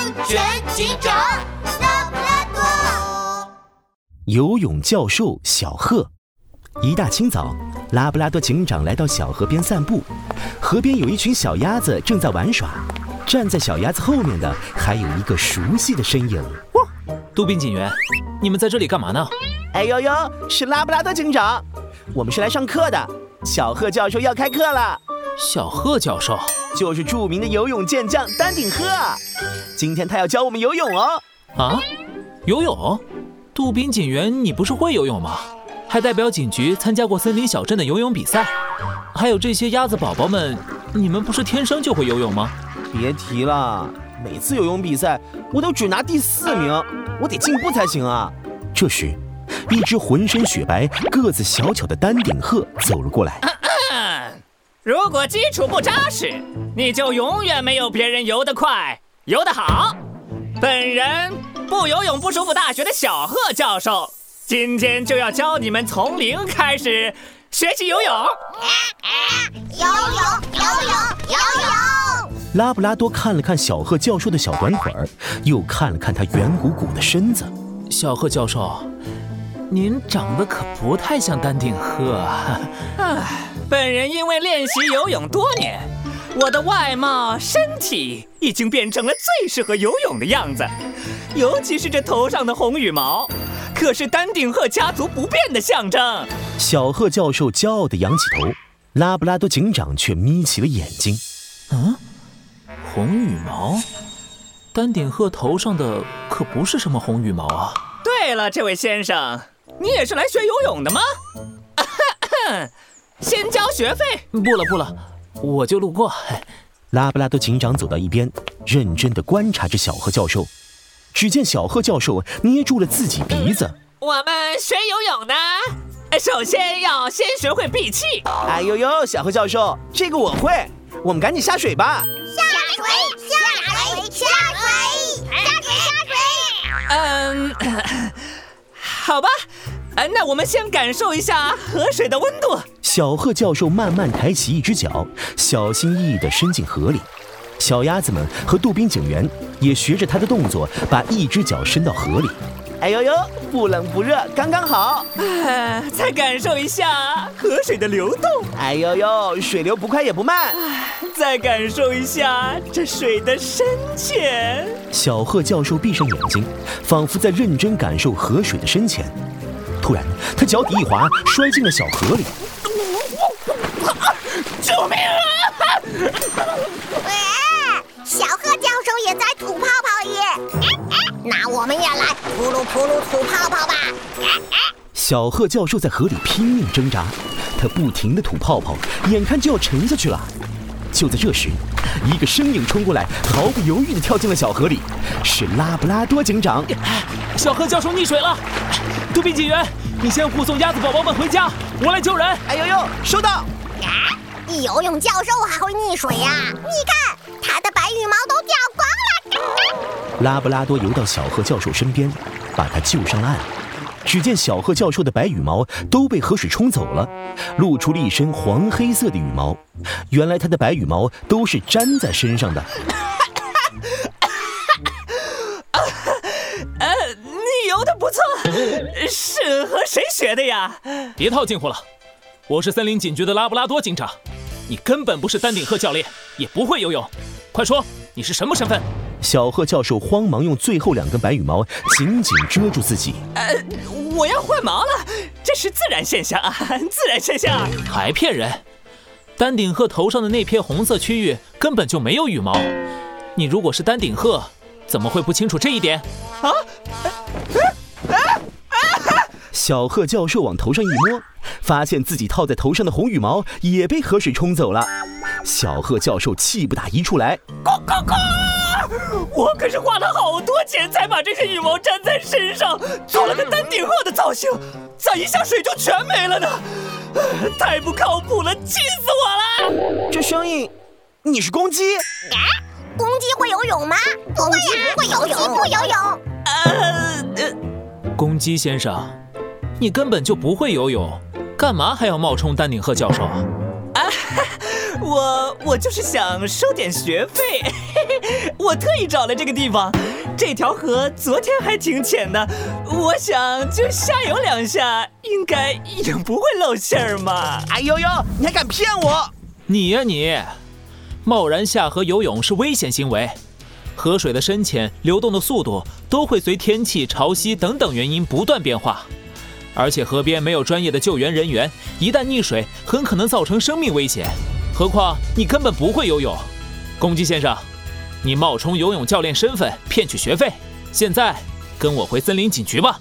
安全警长拉布拉多。游泳教授小贺，一大清早，拉布拉多警长来到小河边散步。河边有一群小鸭子正在玩耍，站在小鸭子后面的还有一个熟悉的身影。哇杜宾警员，你们在这里干嘛呢？哎呦呦，是拉布拉多警长，我们是来上课的。小贺教授要开课了。小贺教授就是著名的游泳健将丹顶鹤，今天他要教我们游泳哦。啊，游泳？杜宾警员，你不是会游泳吗？还代表警局参加过森林小镇的游泳比赛。还有这些鸭子宝宝们，你们不是天生就会游泳吗？别提了，每次游泳比赛我都只拿第四名，我得进步才行啊。这时，一只浑身雪白、个子小巧的丹顶鹤走了过来。如果基础不扎实，你就永远没有别人游得快、游得好。本人不游泳不舒服大学的小贺教授，今天就要教你们从零开始学习游泳。游泳，游泳，游泳。拉布拉多看了看小贺教授的小短腿儿，又看了看他圆鼓鼓的身子。小贺教授，您长得可不太像丹顶鹤啊。唉。本人因为练习游泳多年，我的外貌、身体已经变成了最适合游泳的样子。尤其是这头上的红羽毛，可是丹顶鹤家族不变的象征。小贺教授骄傲地扬起头，拉布拉多警长却眯起了眼睛。嗯，红羽毛？丹顶鹤头上的可不是什么红羽毛啊。对了，这位先生，你也是来学游泳的吗？先交学费？不了不了，我就路过。拉布拉多警长走到一边，认真的观察着小贺教授。只见小贺教授捏住了自己鼻子。我们学游泳呢，首先要先学会闭气。哎呦呦，小贺教授，这个我会。我们赶紧下水吧。下水，下水，下水，下水，下水。嗯，好吧。哎，那我们先感受一下河水的温度。小贺教授慢慢抬起一只脚，小心翼翼地伸进河里。小鸭子们和杜宾警员也学着他的动作，把一只脚伸到河里。哎呦呦，不冷不热，刚刚好。哎，再感受一下河水的流动。哎呦呦，水流不快也不慢。再感受一下这水的深浅。小贺教授闭上眼睛，仿佛在认真感受河水的深浅。突然，他脚底一滑，摔进了小河里。救命啊！小贺教授也在吐泡泡耶！那我们也来噗噜噗噜吐泡泡吧！小贺教授在河里拼命挣扎，他不停地吐泡泡，眼看就要沉下去了。就在这时，一个身影冲过来，毫不犹豫地跳进了小河里，是拉布拉多警长。小贺教授溺水了。杜宾警员，你先护送鸭子宝宝们回家，我来救人。哎呦呦，收到。游泳教授还会溺水呀？你看，他的白羽毛都掉光了。拉布拉多游到小贺教授身边，把他救上岸。只见小贺教授的白羽毛都被河水冲走了，露出了一身黄黑色的羽毛。原来他的白羽毛都是粘在身上的。是和谁学的呀？别套近乎了，我是森林警局的拉布拉多警长，你根本不是丹顶鹤教练，也不会游泳，快说你是什么身份？小贺教授慌忙用最后两根白羽毛紧紧遮住自己。呃，我要换毛了，这是自然现象啊，自然现象。还骗人！丹顶鹤头上的那片红色区域根本就没有羽毛，你如果是丹顶鹤，怎么会不清楚这一点？啊？小贺教授往头上一摸，发现自己套在头上的红羽毛也被河水冲走了。小贺教授气不打一处来，咕咕咕！我可是花了好多钱才把这些羽毛粘在身上，做了个丹顶鹤的造型，咋一下水就全没了呢？太不靠谱了，气死我了！这声音，你是公鸡？公鸡会游泳吗？不会呀，不会游泳，不游泳。呃，公鸡先生。你根本就不会游泳，干嘛还要冒充丹顶鹤教授啊？啊，我我就是想收点学费，我特意找了这个地方。这条河昨天还挺浅的，我想就下游两下，应该也不会露馅儿嘛。哎呦呦，你还敢骗我？你呀你，贸然下河游泳是危险行为。河水的深浅、流动的速度都会随天气、潮汐等等原因不断变化，而且河边没有专业的救援人员，一旦溺水，很可能造成生命危险。何况你根本不会游泳，公鸡先生，你冒充游泳教练身份骗取学费，现在跟我回森林警局吧。